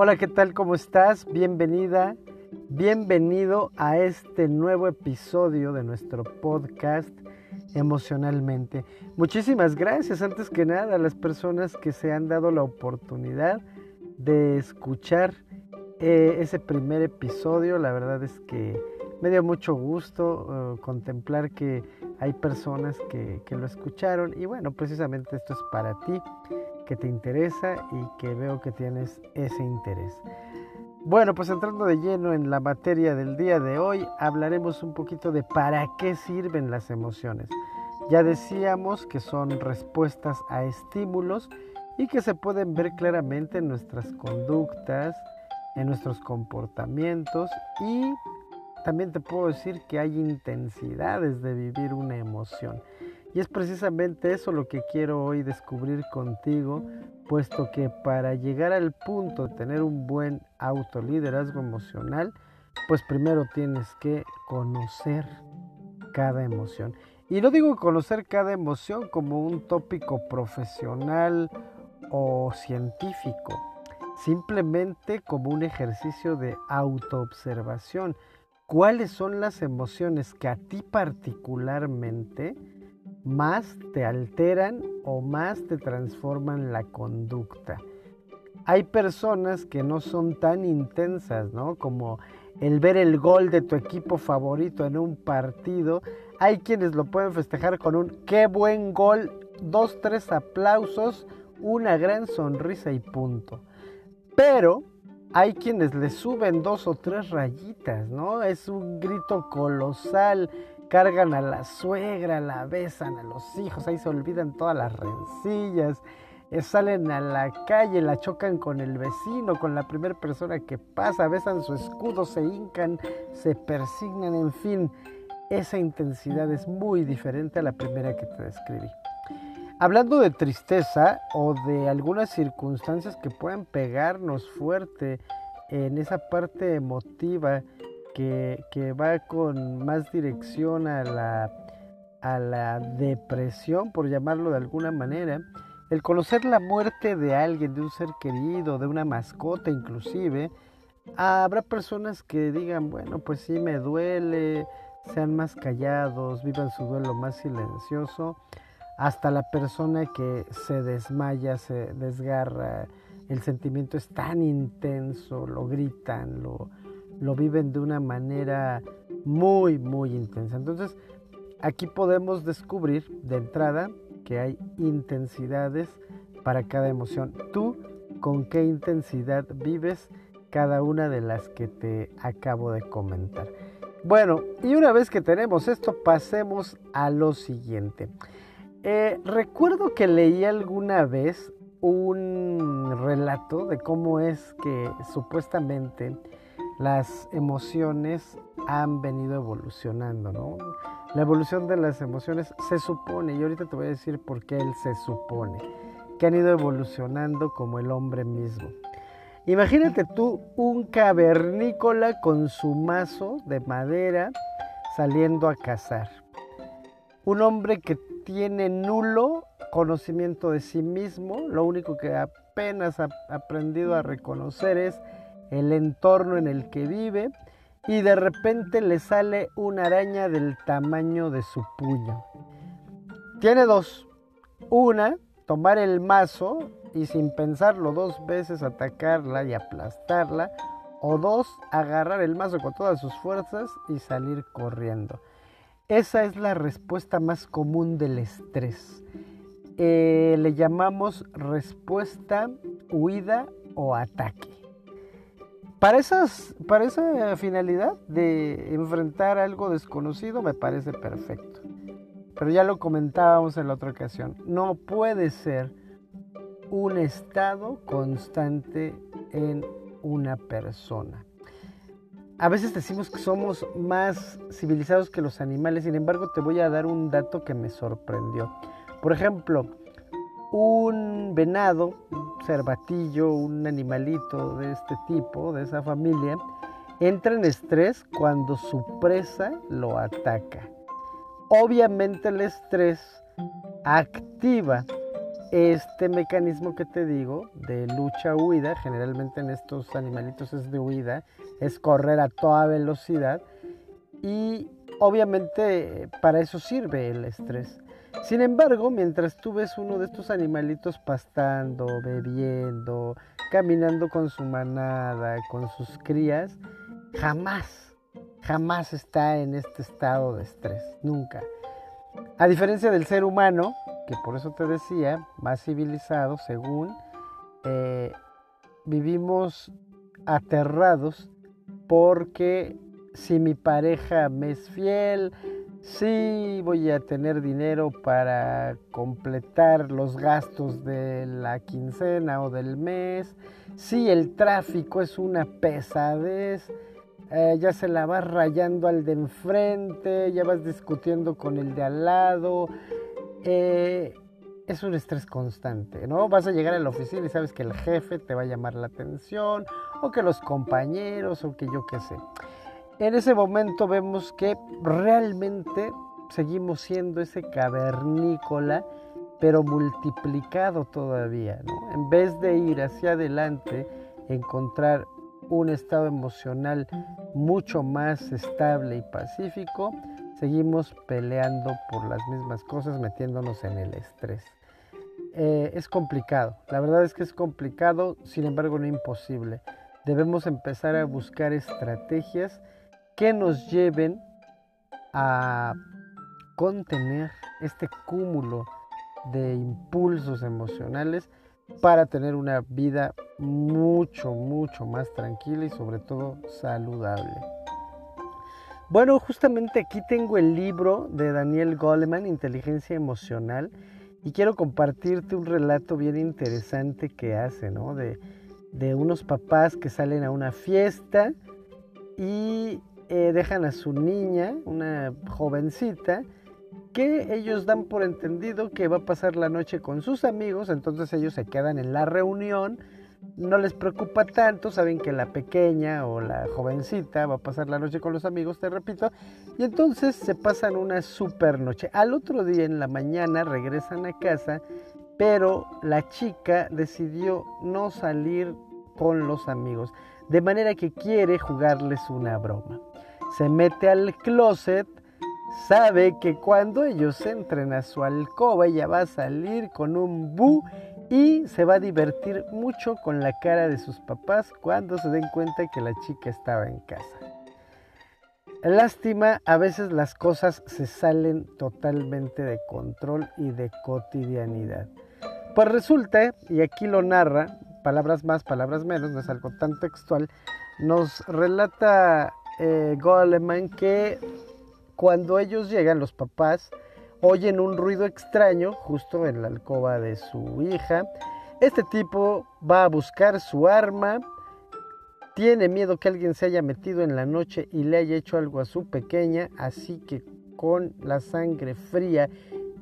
Hola, ¿qué tal? ¿Cómo estás? Bienvenida, bienvenido a este nuevo episodio de nuestro podcast emocionalmente. Muchísimas gracias antes que nada a las personas que se han dado la oportunidad de escuchar eh, ese primer episodio. La verdad es que me dio mucho gusto eh, contemplar que hay personas que, que lo escucharon y bueno, precisamente esto es para ti que te interesa y que veo que tienes ese interés. Bueno, pues entrando de lleno en la materia del día de hoy, hablaremos un poquito de para qué sirven las emociones. Ya decíamos que son respuestas a estímulos y que se pueden ver claramente en nuestras conductas, en nuestros comportamientos y también te puedo decir que hay intensidades de vivir una emoción. Y es precisamente eso lo que quiero hoy descubrir contigo, puesto que para llegar al punto de tener un buen autoliderazgo emocional, pues primero tienes que conocer cada emoción. Y no digo conocer cada emoción como un tópico profesional o científico, simplemente como un ejercicio de autoobservación. ¿Cuáles son las emociones que a ti particularmente más te alteran o más te transforman la conducta? Hay personas que no son tan intensas, ¿no? Como el ver el gol de tu equipo favorito en un partido. Hay quienes lo pueden festejar con un qué buen gol, dos, tres aplausos, una gran sonrisa y punto. Pero hay quienes le suben dos o tres rayitas, ¿no? Es un grito colosal. Cargan a la suegra, la besan a los hijos, ahí se olvidan todas las rencillas. Eh, salen a la calle, la chocan con el vecino, con la primera persona que pasa, besan su escudo, se hincan, se persignan, en fin. Esa intensidad es muy diferente a la primera que te describí. Hablando de tristeza o de algunas circunstancias que puedan pegarnos fuerte en esa parte emotiva que, va con más dirección a la, a la depresión, por llamarlo de alguna manera, el conocer la muerte de alguien, de un ser querido, de una mascota inclusive, habrá personas que digan, bueno, pues sí me duele, sean más callados, vivan su duelo más silencioso hasta la persona que se desmaya, se desgarra, el sentimiento es tan intenso, lo gritan, lo, lo viven de una manera muy, muy intensa. Entonces, aquí podemos descubrir de entrada que hay intensidades para cada emoción. Tú, con qué intensidad vives cada una de las que te acabo de comentar. Bueno, y una vez que tenemos esto, pasemos a lo siguiente. Eh, recuerdo que leí alguna vez un relato de cómo es que supuestamente las emociones han venido evolucionando, ¿no? La evolución de las emociones se supone, y ahorita te voy a decir por qué él se supone, que han ido evolucionando como el hombre mismo. Imagínate tú un cavernícola con su mazo de madera saliendo a cazar. Un hombre que tiene nulo conocimiento de sí mismo, lo único que apenas ha aprendido a reconocer es el entorno en el que vive y de repente le sale una araña del tamaño de su puño. Tiene dos. Una, tomar el mazo y sin pensarlo dos veces atacarla y aplastarla. O dos, agarrar el mazo con todas sus fuerzas y salir corriendo. Esa es la respuesta más común del estrés. Eh, le llamamos respuesta, huida o ataque. Para, para esa finalidad de enfrentar algo desconocido me parece perfecto. Pero ya lo comentábamos en la otra ocasión. No puede ser un estado constante en una persona. A veces decimos que somos más civilizados que los animales, sin embargo te voy a dar un dato que me sorprendió. Por ejemplo, un venado, cervatillo, un animalito de este tipo, de esa familia, entra en estrés cuando su presa lo ataca. Obviamente el estrés activa este mecanismo que te digo de lucha-huida, generalmente en estos animalitos es de huida, es correr a toda velocidad y obviamente para eso sirve el estrés. Sin embargo, mientras tú ves uno de estos animalitos pastando, bebiendo, caminando con su manada, con sus crías, jamás, jamás está en este estado de estrés, nunca. A diferencia del ser humano, que por eso te decía, más civilizado, según, eh, vivimos aterrados porque si mi pareja me es fiel, si voy a tener dinero para completar los gastos de la quincena o del mes, si el tráfico es una pesadez, eh, ya se la vas rayando al de enfrente, ya vas discutiendo con el de al lado. Eh, es un estrés constante, ¿no? Vas a llegar a la oficina y sabes que el jefe te va a llamar la atención, o que los compañeros, o que yo qué sé. En ese momento vemos que realmente seguimos siendo ese cavernícola, pero multiplicado todavía. En vez de ir hacia adelante, encontrar un estado emocional mucho más estable y pacífico, seguimos peleando por las mismas cosas, metiéndonos en el estrés. Eh, es complicado, la verdad es que es complicado, sin embargo no imposible. Debemos empezar a buscar estrategias que nos lleven a contener este cúmulo de impulsos emocionales para tener una vida mucho, mucho más tranquila y sobre todo saludable. Bueno, justamente aquí tengo el libro de Daniel Goleman, Inteligencia Emocional, y quiero compartirte un relato bien interesante que hace, ¿no? De, unos papás que salen a una fiesta y eh, dejan a su niña, una jovencita, que ellos dan por entendido que va a pasar la noche con sus amigos, entonces ellos se quedan en la reunión, no les preocupa tanto, saben que la pequeña o la jovencita va a pasar la noche con los amigos, te repito, y entonces se pasan una super noche. Al otro día en la mañana regresan a casa, pero la chica decidió no salir con los amigos, de manera que quiere jugarles una broma. Se mete al closet, sabe que cuando ellos entren a su alcoba ella va a salir con un bu y se va a divertir mucho con la cara de sus papás cuando se den cuenta que la chica estaba en casa. Lástima, a veces las cosas se salen totalmente de control y de cotidianidad. Pues resulta, y aquí lo narra, palabras más, palabras menos, no es algo tan textual, nos relata eh, Goleman que cuando ellos llegan, los papás, oyen un ruido extraño justo en la alcoba de su hija. Este tipo va a buscar su arma, tiene miedo que alguien se haya metido en la noche y le haya hecho algo a su pequeña, así que con la sangre fría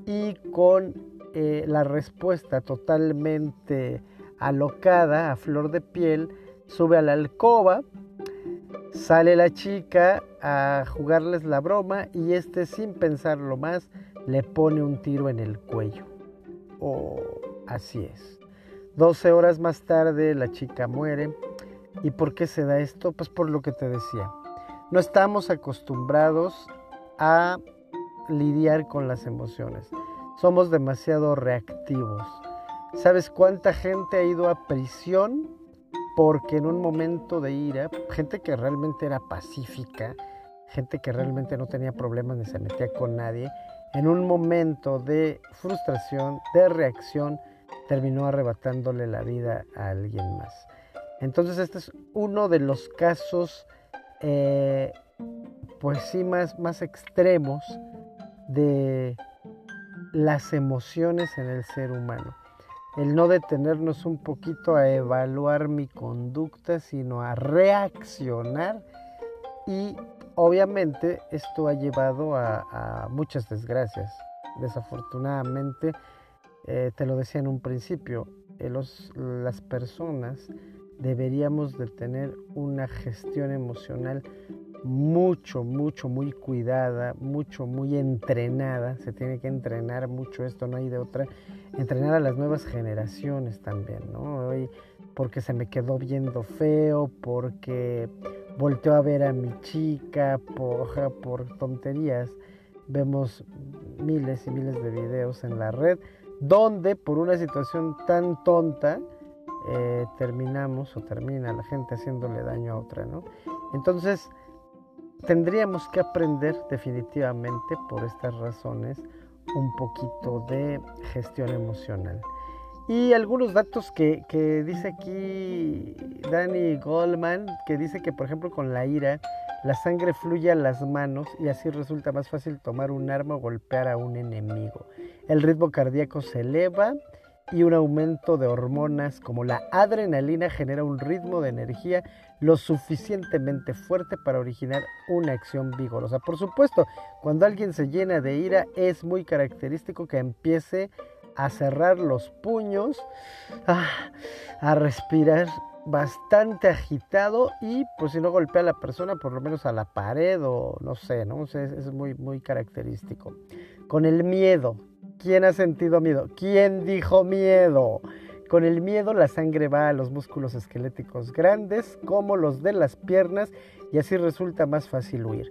y con eh, la respuesta totalmente alocada, a flor de piel, sube a la alcoba, Sale la chica a jugarles la broma y este sin pensarlo más le pone un tiro en el cuello. Oh, así es. 12 horas más tarde la chica muere. ¿Y por qué se da esto? Pues por lo que te decía. No estamos acostumbrados a lidiar con las emociones. Somos demasiado reactivos. ¿Sabes cuánta gente ha ido a prisión porque en un momento de ira, gente que realmente era pacífica, gente que realmente no tenía problemas ni se metía con nadie, en un momento de frustración, de reacción, terminó arrebatándole la vida a alguien más. Entonces este es uno de los casos, eh, pues sí, más, más extremos de las emociones en el ser humano el no detenernos un poquito a evaluar mi conducta, sino a reaccionar y obviamente esto ha llevado a, muchas desgracias. Desafortunadamente, eh, te lo decía en un principio, eh, las personas deberíamos de tener una gestión emocional mucho, mucho, muy cuidada, mucho, muy entrenada. Se tiene que entrenar mucho esto, no hay de otra. Entrenar a las nuevas generaciones también, ¿no? Hoy, porque se me quedó viendo feo, porque volteó a ver a mi chica, por, por tonterías. Vemos miles y miles de videos en la red donde por una situación tan tonta eh, terminamos o termina la gente haciéndole daño a otra, ¿no? Entonces, tendríamos que aprender definitivamente por estas razones un poquito de gestión emocional. Y algunos datos que, que, dice aquí Danny Goldman, que dice que por ejemplo con la ira la sangre fluye a las manos y así resulta más fácil tomar un arma o golpear a un enemigo. El ritmo cardíaco se eleva y un aumento de hormonas como la adrenalina genera un ritmo de energía lo suficientemente fuerte para originar una acción vigorosa. Por supuesto, cuando alguien se llena de ira es muy característico que empiece a cerrar los puños, ah, a, respirar bastante agitado y pues si no golpea a la persona por lo menos a la pared o no sé, ¿no? es muy, muy característico. Con el miedo, ¿quién ha sentido miedo? ¿Quién dijo miedo? Con el miedo la sangre va a los músculos esqueléticos grandes como los de las piernas y así resulta más fácil huir.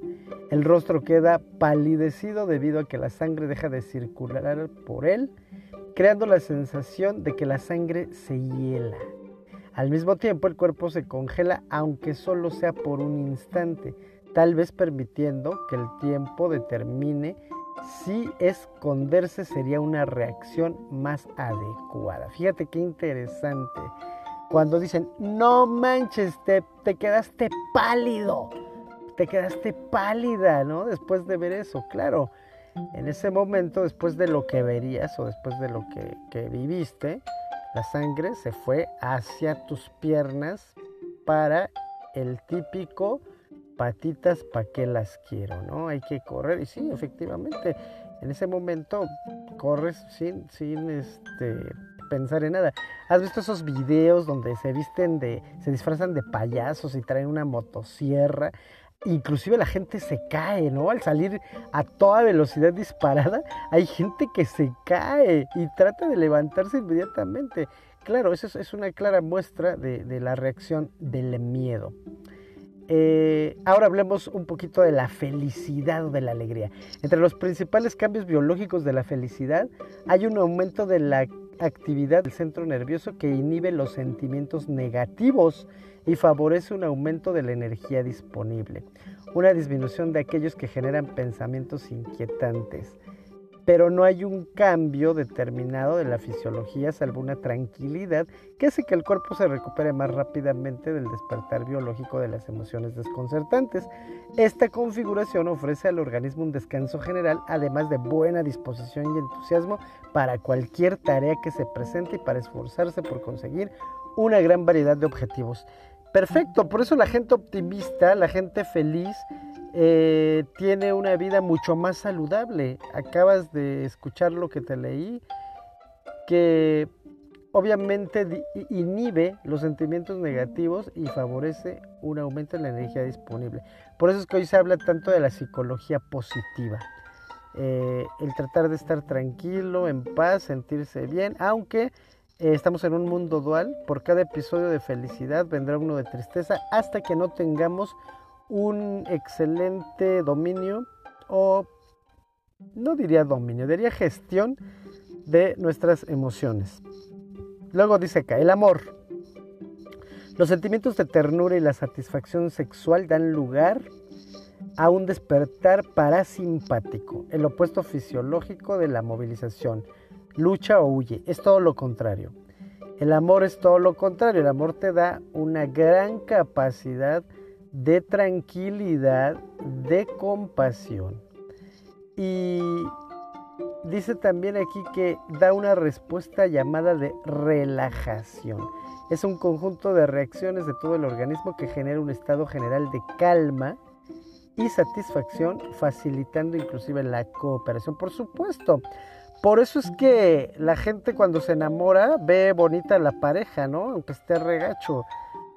El rostro queda palidecido debido a que la sangre deja de circular por él, creando la sensación de que la sangre se hiela. Al mismo tiempo el cuerpo se congela aunque solo sea por un instante, tal vez permitiendo que el tiempo determine si esconderse sería una reacción más adecuada. Fíjate qué interesante. Cuando dicen, no manches, te, te quedaste pálido, te quedaste pálida, ¿no? Después de ver eso, claro. En ese momento, después de lo que verías o después de lo que, que viviste, la sangre se fue hacia tus piernas para el típico patitas, ¿para qué las quiero? ¿no? Hay que correr. Y sí, efectivamente, en ese momento corres sin, sin este, pensar en nada. ¿Has visto esos videos donde se visten de, se disfrazan de payasos y traen una motosierra? Inclusive la gente se cae, ¿no? Al salir a toda velocidad disparada, hay gente que se cae y trata de levantarse inmediatamente. Claro, eso es, una clara muestra de, de la reacción del miedo. Eh, ahora hablemos un poquito de la felicidad o de la alegría. Entre los principales cambios biológicos de la felicidad hay un aumento de la actividad del centro nervioso que inhibe los sentimientos negativos y favorece un aumento de la energía disponible, una disminución de aquellos que generan pensamientos inquietantes pero no hay un cambio determinado de la fisiología salvo una tranquilidad que hace que el cuerpo se recupere más rápidamente del despertar biológico de las emociones desconcertantes. Esta configuración ofrece al organismo un descanso general, además de buena disposición y entusiasmo para cualquier tarea que se presente y para esforzarse por conseguir una gran variedad de objetivos. Perfecto, por eso la gente optimista, la gente feliz, eh, tiene una vida mucho más saludable. Acabas de escuchar lo que te leí, que obviamente inhibe los sentimientos negativos y favorece un aumento en la energía disponible. Por eso es que hoy se habla tanto de la psicología positiva. Eh, el tratar de estar tranquilo, en paz, sentirse bien, aunque eh, estamos en un mundo dual, por cada episodio de felicidad vendrá uno de tristeza hasta que no tengamos un excelente dominio o no diría dominio, diría gestión de nuestras emociones. Luego dice acá, el amor. Los sentimientos de ternura y la satisfacción sexual dan lugar a un despertar parasimpático, el opuesto fisiológico de la movilización. Lucha o huye, es todo lo contrario. El amor es todo lo contrario, el amor te da una gran capacidad de tranquilidad, de compasión. Y dice también aquí que da una respuesta llamada de relajación. Es un conjunto de reacciones de todo el organismo que genera un estado general de calma y satisfacción, facilitando inclusive la cooperación. Por supuesto, por eso es que la gente cuando se enamora ve bonita la pareja, ¿no? Aunque esté regacho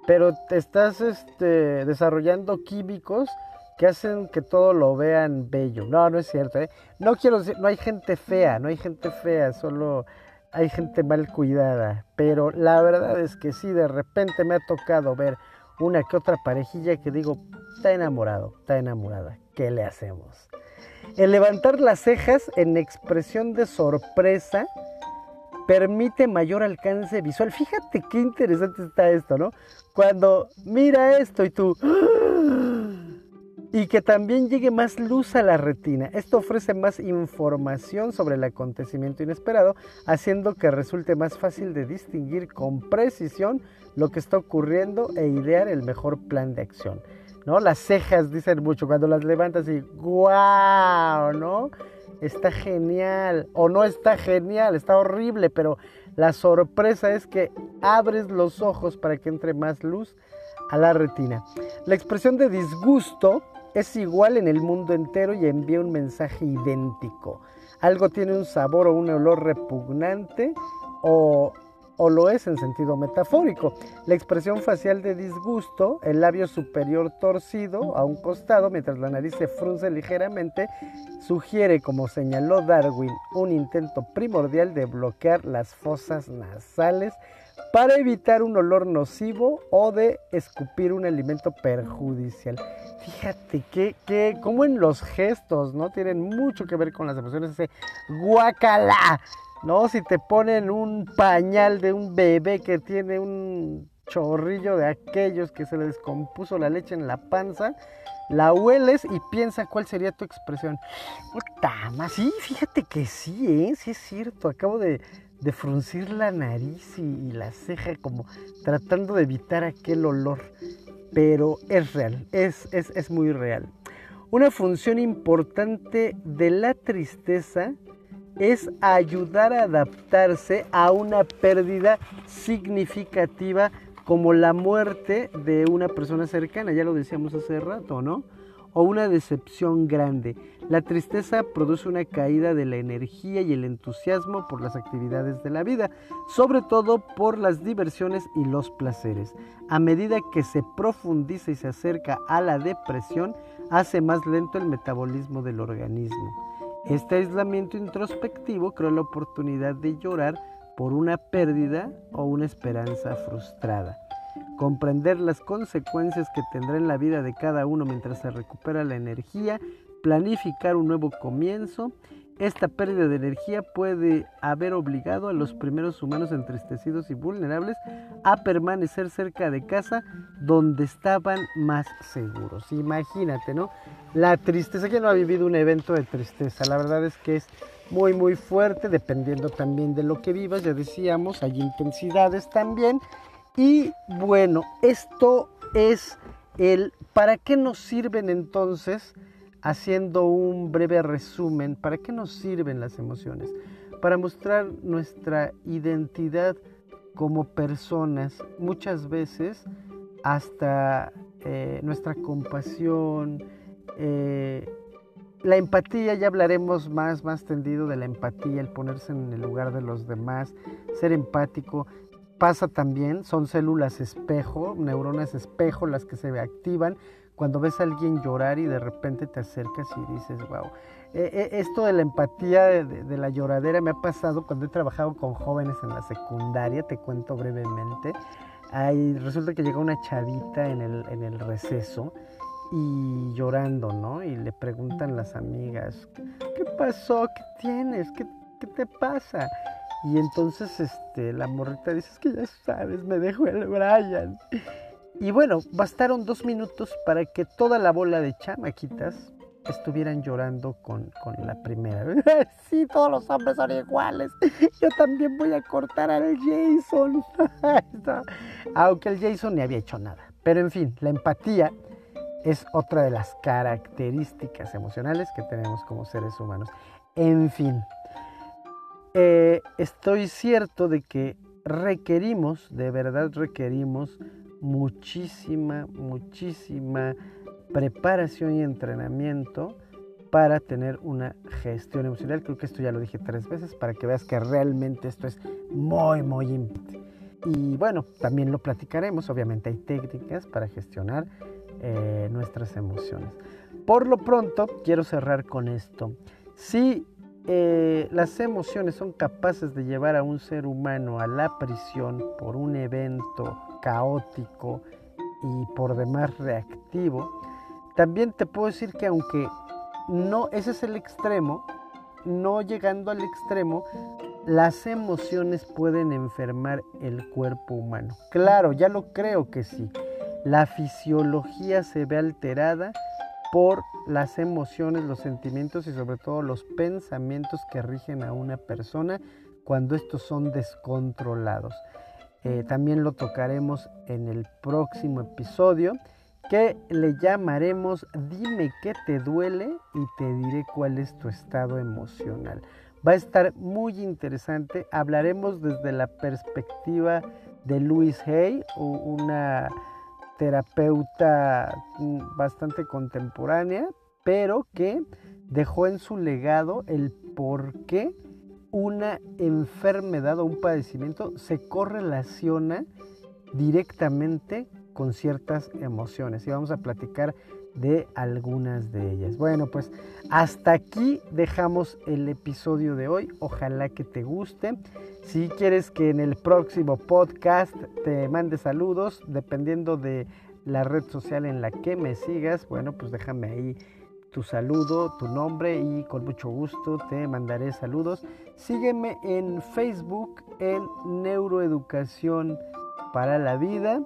pero te estás este, desarrollando químicos que hacen que todo lo vean bello. No, no es cierto. ¿eh? No quiero decir, no hay gente fea, no hay gente fea, solo hay gente mal cuidada. Pero la verdad es que sí, de repente me ha tocado ver una que otra parejilla que digo, está enamorado, está enamorada. ¿Qué le hacemos? El levantar las cejas en expresión de sorpresa permite mayor alcance visual. Fíjate qué interesante está esto, ¿no? Cuando mira esto y tú y que también llegue más luz a la retina. Esto ofrece más información sobre el acontecimiento inesperado, haciendo que resulte más fácil de distinguir con precisión lo que está ocurriendo e idear el mejor plan de acción. ¿no? Las cejas dicen mucho, cuando las levantas y ¡guau! ¿no? Está genial o no está genial, está horrible, pero la sorpresa es que abres los ojos para que entre más luz a la retina. La expresión de disgusto es igual en el mundo entero y envía un mensaje idéntico. Algo tiene un sabor o un olor repugnante o, o lo es en sentido metafórico. La expresión facial de disgusto, el labio superior torcido a un costado mientras la nariz se frunce ligeramente, sugiere, como señaló Darwin, un intento primordial de bloquear las fosas nasales para evitar un olor nocivo o de escupir un alimento perjudicial. Fíjate que, que como en los gestos, ¿no? Tienen mucho que ver con las emociones, ese guacala, ¿no? Si te ponen un pañal de un bebé que tiene un chorrillo de aquellos que se le descompuso la leche en la panza, la hueles y piensa cuál sería tu expresión. Puta, más sí, fíjate que sí, ¿eh? Sí es cierto, acabo de, de fruncir la nariz y, la ceja como tratando de evitar aquel olor. Pero es real, es, es, es muy real. Una función importante de la tristeza es ayudar a adaptarse a una pérdida significativa como la muerte de una persona cercana, ya lo decíamos hace rato, ¿no? o una decepción grande. La tristeza produce una caída de la energía y el entusiasmo por las actividades de la vida, sobre todo por las diversiones y los placeres. A medida que se profundiza y se acerca a la depresión, hace más lento el metabolismo del organismo. Este aislamiento introspectivo crea la oportunidad de llorar por una pérdida o una esperanza frustrada comprender las consecuencias que tendrá en la vida de cada uno mientras se recupera la energía, planificar un nuevo comienzo. Esta pérdida de energía puede haber obligado a los primeros humanos entristecidos y vulnerables a permanecer cerca de casa donde estaban más seguros. Imagínate, ¿no? La tristeza, que no ha vivido un evento de tristeza, la verdad es que es muy muy fuerte, dependiendo también de lo que vivas, ya decíamos, hay intensidades también, y bueno, esto es el para qué nos sirven entonces, haciendo un breve resumen, para qué nos sirven las emociones. Para mostrar nuestra identidad como personas, muchas veces hasta eh, nuestra compasión, eh, la empatía, ya hablaremos más, más tendido de la empatía, el ponerse en el lugar de los demás, ser empático, pasa también, son células espejo, neuronas espejo las que se activan cuando ves a alguien llorar y de repente te acercas y dices, wow. Eh, eh, esto de la empatía de, la lloradera me ha pasado cuando he trabajado con jóvenes en la secundaria, te cuento brevemente. Ahí resulta que llega una chavita en el, en el receso y llorando, ¿no? Y le preguntan las amigas, ¿qué pasó? ¿Qué tienes? ¿Qué, qué te pasa? Y entonces este, la morrita dice, es que ya sabes, me dejó el Brian. Y bueno, bastaron dos minutos para que toda la bola de chamaquitas estuvieran llorando con, con la primera. sí, todos los hombres son iguales. Yo también voy a cortar al Jason. Aunque el Jason ni había hecho nada. Pero en fin, la empatía es otra de las características emocionales que tenemos como seres humanos. En fin, eh, estoy cierto de que requerimos, de verdad requerimos muchísima, muchísima preparación y entrenamiento para tener una gestión emocional. Creo que esto ya lo dije tres veces para que veas que realmente esto es muy, muy importante. Y bueno, también lo platicaremos. Obviamente hay técnicas para gestionar eh, nuestras emociones. Por lo pronto, quiero cerrar con esto. Si eh, las emociones son capaces de llevar a un ser humano a la prisión por un evento caótico y por demás reactivo, también te puedo decir que aunque no, ese es el extremo, no llegando al extremo, las emociones pueden enfermar el cuerpo humano. Claro, ya lo creo que sí. La fisiología se ve alterada por las emociones, los sentimientos y sobre todo los pensamientos que rigen a una persona cuando estos son descontrolados. Eh, también lo tocaremos en el próximo episodio que le llamaremos Dime qué te duele y te diré cuál es tu estado emocional. Va a estar muy interesante. Hablaremos desde la perspectiva de Louise Hay, una terapeuta mm, bastante contemporánea, pero que dejó en su legado el por qué una enfermedad o un padecimiento se correlaciona directamente con ciertas emociones. Y vamos a platicar de algunas de ellas. Bueno, pues hasta aquí dejamos el episodio de hoy. Ojalá que te guste. Si quieres que en el próximo podcast te mande saludos, dependiendo de la red social en la que me sigas, bueno, pues déjame ahí tu saludo, tu nombre y con mucho gusto te mandaré saludos. Sígueme en Facebook en Neuroeducación para la Vida.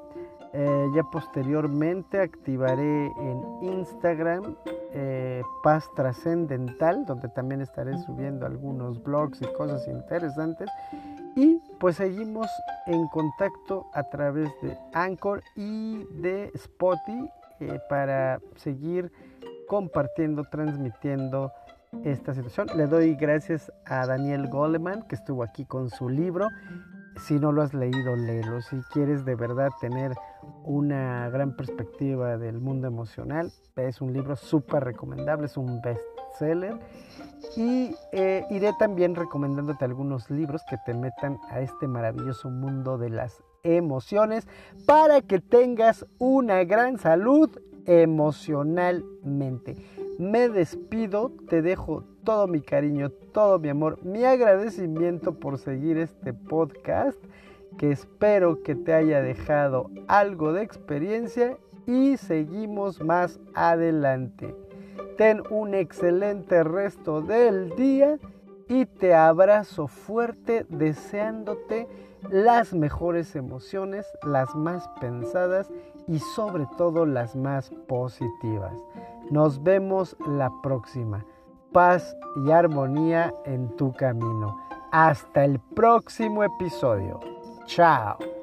Eh, ya posteriormente activaré en Instagram eh, Paz Trascendental, donde también estaré subiendo algunos blogs y cosas interesantes. Y pues seguimos en contacto a través de Anchor y de Spotify eh, para seguir compartiendo, transmitiendo esta situación. Le doy gracias a Daniel Goleman que estuvo aquí con su libro. Si no lo has leído, léelo. Si quieres de verdad tener una gran perspectiva del mundo emocional, es un libro súper recomendable, es un bestseller. Y eh, iré también recomendándote algunos libros que te metan a este maravilloso mundo de las emociones para que tengas una gran salud emocionalmente. Me despido, te dejo todo mi cariño, todo mi amor, mi agradecimiento por seguir este podcast que espero que te haya dejado algo de experiencia y seguimos más adelante. Ten un excelente resto del día y te abrazo fuerte deseándote las mejores emociones, las más pensadas y sobre todo las más positivas. Nos vemos la próxima. Paz y armonía en tu camino. Hasta el próximo episodio. Chao.